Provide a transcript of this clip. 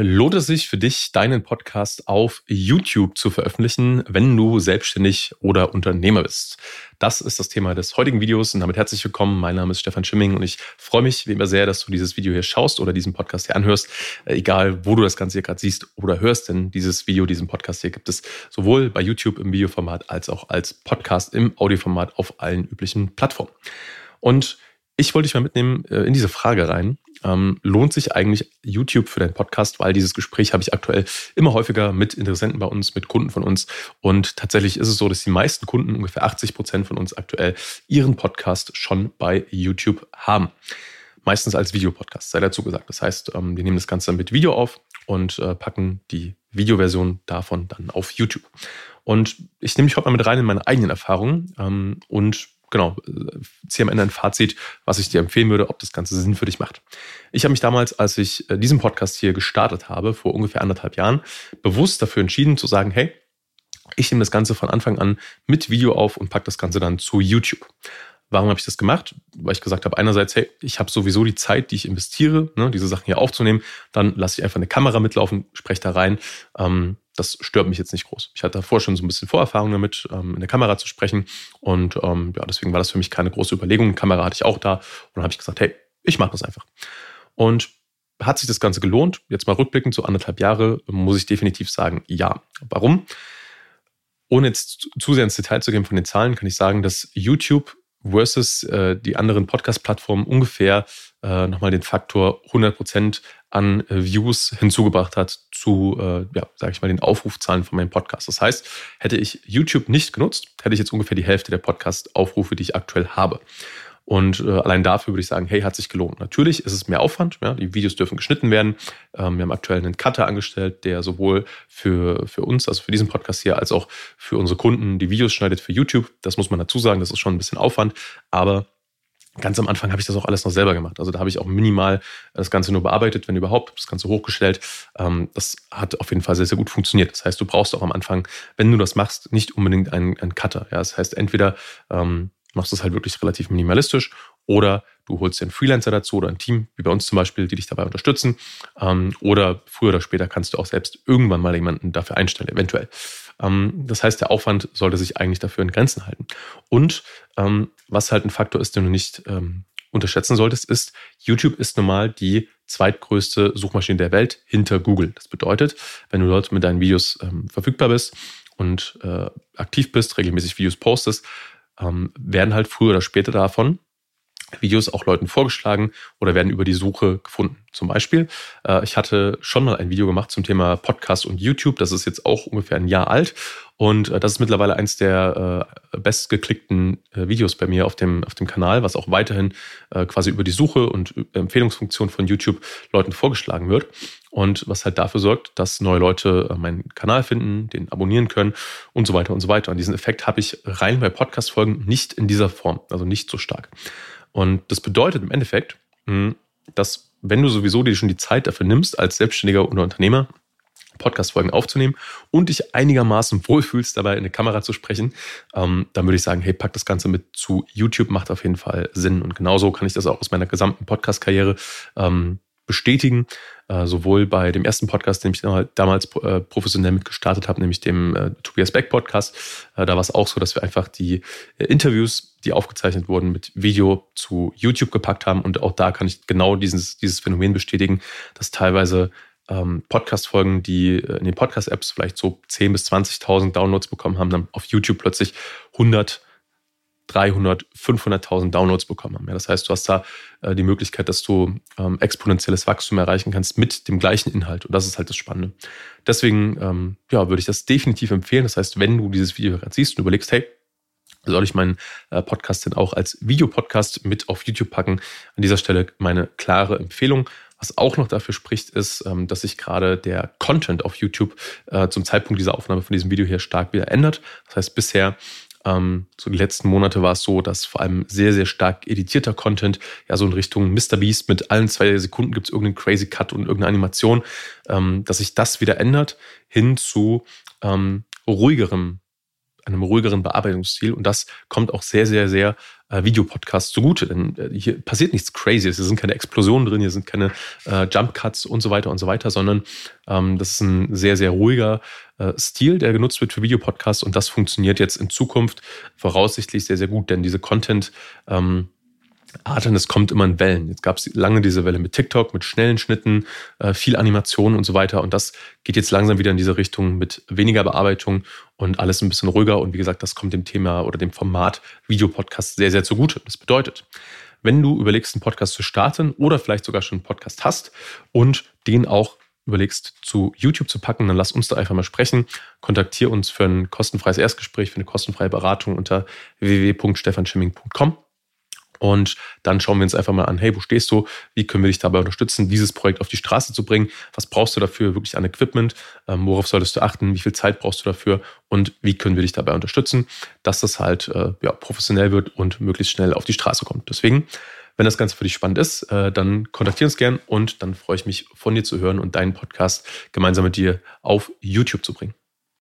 Lohnt es sich für dich, deinen Podcast auf YouTube zu veröffentlichen, wenn du selbstständig oder Unternehmer bist? Das ist das Thema des heutigen Videos und damit herzlich willkommen. Mein Name ist Stefan Schimming und ich freue mich wie immer sehr, dass du dieses Video hier schaust oder diesen Podcast hier anhörst, äh, egal wo du das Ganze hier gerade siehst oder hörst, denn dieses Video, diesen Podcast hier gibt es sowohl bei YouTube im Videoformat als auch als Podcast im Audioformat auf allen üblichen Plattformen. Und ich wollte dich mal mitnehmen äh, in diese Frage rein. Ähm, lohnt sich eigentlich YouTube für deinen Podcast? Weil dieses Gespräch habe ich aktuell immer häufiger mit Interessenten bei uns, mit Kunden von uns. Und tatsächlich ist es so, dass die meisten Kunden, ungefähr 80 Prozent von uns aktuell, ihren Podcast schon bei YouTube haben. Meistens als Videopodcast, sei dazu gesagt. Das heißt, ähm, wir nehmen das Ganze mit Video auf und äh, packen die Videoversion davon dann auf YouTube. Und ich nehme dich heute mal mit rein in meine eigenen Erfahrungen ähm, und genau, äh, ziehe am Ende ein Fazit, was ich dir empfehlen würde, ob das Ganze Sinn für dich macht. Ich habe mich damals, als ich äh, diesen Podcast hier gestartet habe, vor ungefähr anderthalb Jahren, bewusst dafür entschieden zu sagen, hey, ich nehme das Ganze von Anfang an mit Video auf und packe das Ganze dann zu YouTube. Warum habe ich das gemacht? Weil ich gesagt habe, einerseits, hey, ich habe sowieso die Zeit, die ich investiere, ne, diese Sachen hier aufzunehmen. Dann lasse ich einfach eine Kamera mitlaufen, spreche da rein. Ähm, das stört mich jetzt nicht groß. Ich hatte davor schon so ein bisschen Vorerfahrung damit, ähm, in der Kamera zu sprechen. Und ähm, ja, deswegen war das für mich keine große Überlegung. Kamera hatte ich auch da. Und dann habe ich gesagt, hey, ich mache das einfach. Und hat sich das Ganze gelohnt? Jetzt mal rückblickend, so anderthalb Jahre, muss ich definitiv sagen, ja. Warum? Ohne jetzt zu sehr ins Detail zu gehen von den Zahlen, kann ich sagen, dass YouTube versus äh, die anderen Podcast-Plattformen ungefähr äh, nochmal den Faktor 100% an äh, Views hinzugebracht hat zu, äh, ja, sage ich mal, den Aufrufzahlen von meinem Podcast. Das heißt, hätte ich YouTube nicht genutzt, hätte ich jetzt ungefähr die Hälfte der Podcast-Aufrufe, die ich aktuell habe. Und äh, allein dafür würde ich sagen, hey, hat sich gelohnt. Natürlich ist es mehr Aufwand. Ja? Die Videos dürfen geschnitten werden. Ähm, wir haben aktuell einen Cutter angestellt, der sowohl für, für uns, also für diesen Podcast hier, als auch für unsere Kunden die Videos schneidet für YouTube. Das muss man dazu sagen, das ist schon ein bisschen Aufwand. Aber Ganz am Anfang habe ich das auch alles noch selber gemacht. Also da habe ich auch minimal das Ganze nur bearbeitet, wenn überhaupt, das Ganze hochgestellt. Ähm, das hat auf jeden Fall sehr, sehr gut funktioniert. Das heißt, du brauchst auch am Anfang, wenn du das machst, nicht unbedingt einen, einen Cutter. Ja, das heißt, entweder ähm, machst du es halt wirklich relativ minimalistisch oder du holst dir einen Freelancer dazu oder ein Team, wie bei uns zum Beispiel, die dich dabei unterstützen. Ähm, oder früher oder später kannst du auch selbst irgendwann mal jemanden dafür einstellen, eventuell. Ähm, das heißt, der Aufwand sollte sich eigentlich dafür in Grenzen halten. Und ähm, was halt ein Faktor ist, den du nicht unterschätzen solltest, ist, YouTube ist normal die zweitgrößte Suchmaschine der Welt hinter Google. Das bedeutet, wenn du dort mit deinen Videos verfügbar bist und äh, aktiv bist, regelmäßig Videos postest, ähm, werden halt früher oder später davon Videos auch Leuten vorgeschlagen oder werden über die Suche gefunden. Zum Beispiel, äh, ich hatte schon mal ein Video gemacht zum Thema Podcast und YouTube. Das ist jetzt auch ungefähr ein Jahr alt. Und äh, das ist mittlerweile eins der äh, bestgeklickten äh, Videos bei mir auf dem, auf dem Kanal, was auch weiterhin äh, quasi über die Suche und äh, Empfehlungsfunktion von YouTube Leuten vorgeschlagen wird. Und was halt dafür sorgt, dass neue Leute meinen Kanal finden, den abonnieren können und so weiter und so weiter. Und diesen Effekt habe ich rein bei Podcast-Folgen nicht in dieser Form, also nicht so stark. Und das bedeutet im Endeffekt, hm, dass wenn du sowieso dir schon die Zeit dafür nimmst, als Selbstständiger oder Unternehmer, Podcast-Folgen aufzunehmen und dich einigermaßen wohlfühlst, dabei in eine Kamera zu sprechen, ähm, dann würde ich sagen, hey, pack das Ganze mit zu YouTube, macht auf jeden Fall Sinn. Und genauso kann ich das auch aus meiner gesamten Podcast-Karriere ähm, bestätigen. Äh, sowohl bei dem ersten Podcast, den ich damals äh, professionell mitgestartet habe, nämlich dem äh, Tobias Beck Podcast. Äh, da war es auch so, dass wir einfach die äh, Interviews, die aufgezeichnet wurden, mit Video zu YouTube gepackt haben. Und auch da kann ich genau dieses, dieses Phänomen bestätigen, dass teilweise ähm, Podcast-Folgen, die äh, in den Podcast-Apps vielleicht so 10.000 bis 20.000 Downloads bekommen haben, dann auf YouTube plötzlich 100 300, 500.000 Downloads bekommen haben. Ja, das heißt, du hast da äh, die Möglichkeit, dass du ähm, exponentielles Wachstum erreichen kannst mit dem gleichen Inhalt. Und das ist halt das Spannende. Deswegen ähm, ja, würde ich das definitiv empfehlen. Das heißt, wenn du dieses Video gerade siehst und überlegst, hey, soll ich meinen äh, Podcast denn auch als Videopodcast mit auf YouTube packen? An dieser Stelle meine klare Empfehlung. Was auch noch dafür spricht, ist, ähm, dass sich gerade der Content auf YouTube äh, zum Zeitpunkt dieser Aufnahme von diesem Video hier stark wieder ändert. Das heißt, bisher ähm, so die letzten Monate war es so, dass vor allem sehr, sehr stark editierter Content, ja, so in Richtung Mr. Beast mit allen zwei Sekunden gibt es irgendeinen Crazy Cut und irgendeine Animation, ähm, dass sich das wieder ändert hin zu ähm, ruhigerem einem ruhigeren Bearbeitungsstil. Und das kommt auch sehr, sehr, sehr äh, Videopodcasts zugute. Denn äh, hier passiert nichts Crazyes. Hier sind keine Explosionen drin, hier sind keine äh, Jump Cuts und so weiter und so weiter, sondern ähm, das ist ein sehr, sehr ruhiger äh, Stil, der genutzt wird für Videopodcasts. Und das funktioniert jetzt in Zukunft voraussichtlich sehr, sehr gut, denn diese Content- ähm, Arten, es kommt immer in Wellen. Jetzt gab es lange diese Welle mit TikTok, mit schnellen Schnitten, äh, viel Animation und so weiter. Und das geht jetzt langsam wieder in diese Richtung mit weniger Bearbeitung und alles ein bisschen ruhiger. Und wie gesagt, das kommt dem Thema oder dem Format Videopodcast sehr, sehr zugute. Das bedeutet, wenn du überlegst, einen Podcast zu starten oder vielleicht sogar schon einen Podcast hast und den auch überlegst, zu YouTube zu packen, dann lass uns da einfach mal sprechen. Kontaktiere uns für ein kostenfreies Erstgespräch, für eine kostenfreie Beratung unter www.stefanschimming.com. Und dann schauen wir uns einfach mal an, hey, wo stehst du? Wie können wir dich dabei unterstützen, dieses Projekt auf die Straße zu bringen? Was brauchst du dafür wirklich an Equipment? Ähm, worauf solltest du achten? Wie viel Zeit brauchst du dafür? Und wie können wir dich dabei unterstützen, dass das halt äh, ja, professionell wird und möglichst schnell auf die Straße kommt? Deswegen, wenn das Ganze für dich spannend ist, äh, dann kontaktiere uns gern und dann freue ich mich von dir zu hören und deinen Podcast gemeinsam mit dir auf YouTube zu bringen.